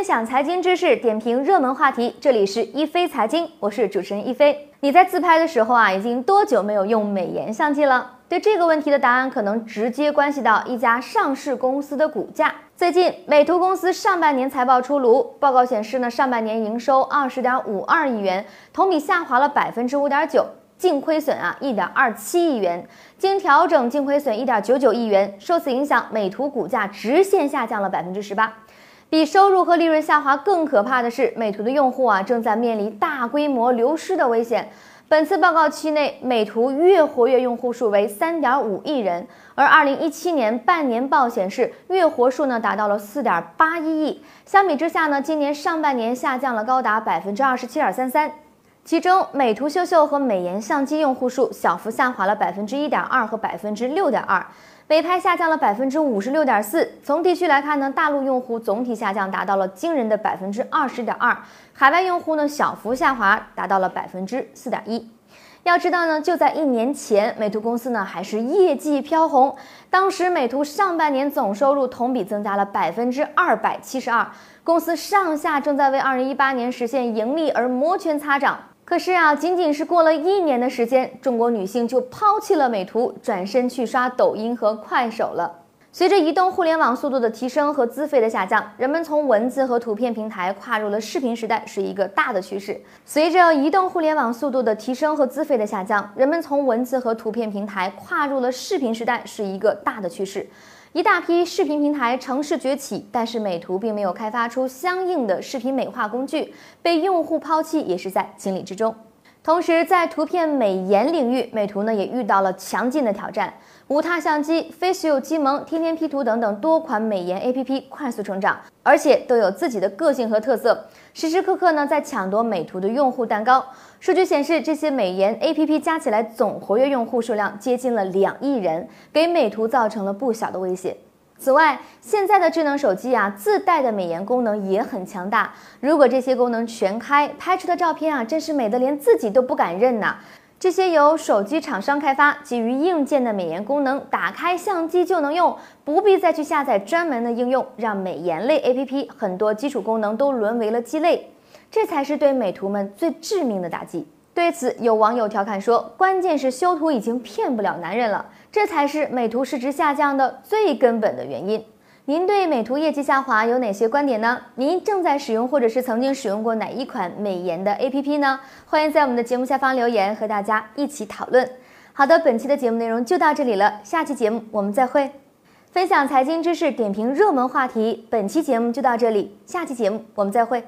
分享财经知识，点评热门话题，这里是一飞财经，我是主持人一飞。你在自拍的时候啊，已经多久没有用美颜相机了？对这个问题的答案，可能直接关系到一家上市公司的股价。最近，美图公司上半年财报出炉，报告显示呢，上半年营收二十点五二亿元，同比下滑了百分之五点九，净亏损啊一点二七亿元，经调整净亏损一点九九亿元。受此影响，美图股价直线下降了百分之十八。比收入和利润下滑更可怕的是，美图的用户啊正在面临大规模流失的危险。本次报告期内，美图月活跃用户数为三点五亿人，而二零一七年半年报显示，月活数呢达到了四点八一亿。相比之下呢，今年上半年下降了高达百分之二十七点三三。其中，美图秀秀和美颜相机用户数小幅下滑了百分之一点二和百分之六点二。美拍下降了百分之五十六点四。从地区来看呢，大陆用户总体下降达到了惊人的百分之二十点二，海外用户呢小幅下滑达到了百分之四点一。要知道呢，就在一年前，美图公司呢还是业绩飘红，当时美图上半年总收入同比增加了百分之二百七十二，公司上下正在为二零一八年实现盈利而摩拳擦掌。可是啊，仅仅是过了一年的时间，中国女性就抛弃了美图，转身去刷抖音和快手了。随着移动互联网速度的提升和资费的下降，人们从文字和图片平台跨入了视频时代，是一个大的趋势。随着移动互联网速度的提升和资费的下降，人们从文字和图片平台跨入了视频时代，是一个大的趋势。一大批视频平台乘势崛起，但是美图并没有开发出相应的视频美化工具，被用户抛弃也是在情理之中。同时，在图片美颜领域，美图呢也遇到了强劲的挑战。无他相机、Faceu 机萌、天天 P 图等等多款美颜 APP 快速成长，而且都有自己的个性和特色，时时刻刻呢在抢夺美图的用户蛋糕。数据显示，这些美颜 APP 加起来总活跃用户数量接近了两亿人，给美图造成了不小的威胁。此外，现在的智能手机啊自带的美颜功能也很强大，如果这些功能全开，拍出的照片啊真是美得连自己都不敢认呐。这些由手机厂商开发、基于硬件的美颜功能，打开相机就能用，不必再去下载专门的应用，让美颜类 APP 很多基础功能都沦为了鸡肋，这才是对美图们最致命的打击。对此，有网友调侃说：“关键是修图已经骗不了男人了，这才是美图市值下降的最根本的原因。”您对美图业绩下滑有哪些观点呢？您正在使用或者是曾经使用过哪一款美颜的 APP 呢？欢迎在我们的节目下方留言，和大家一起讨论。好的，本期的节目内容就到这里了，下期节目我们再会。分享财经知识，点评热门话题，本期节目就到这里，下期节目我们再会。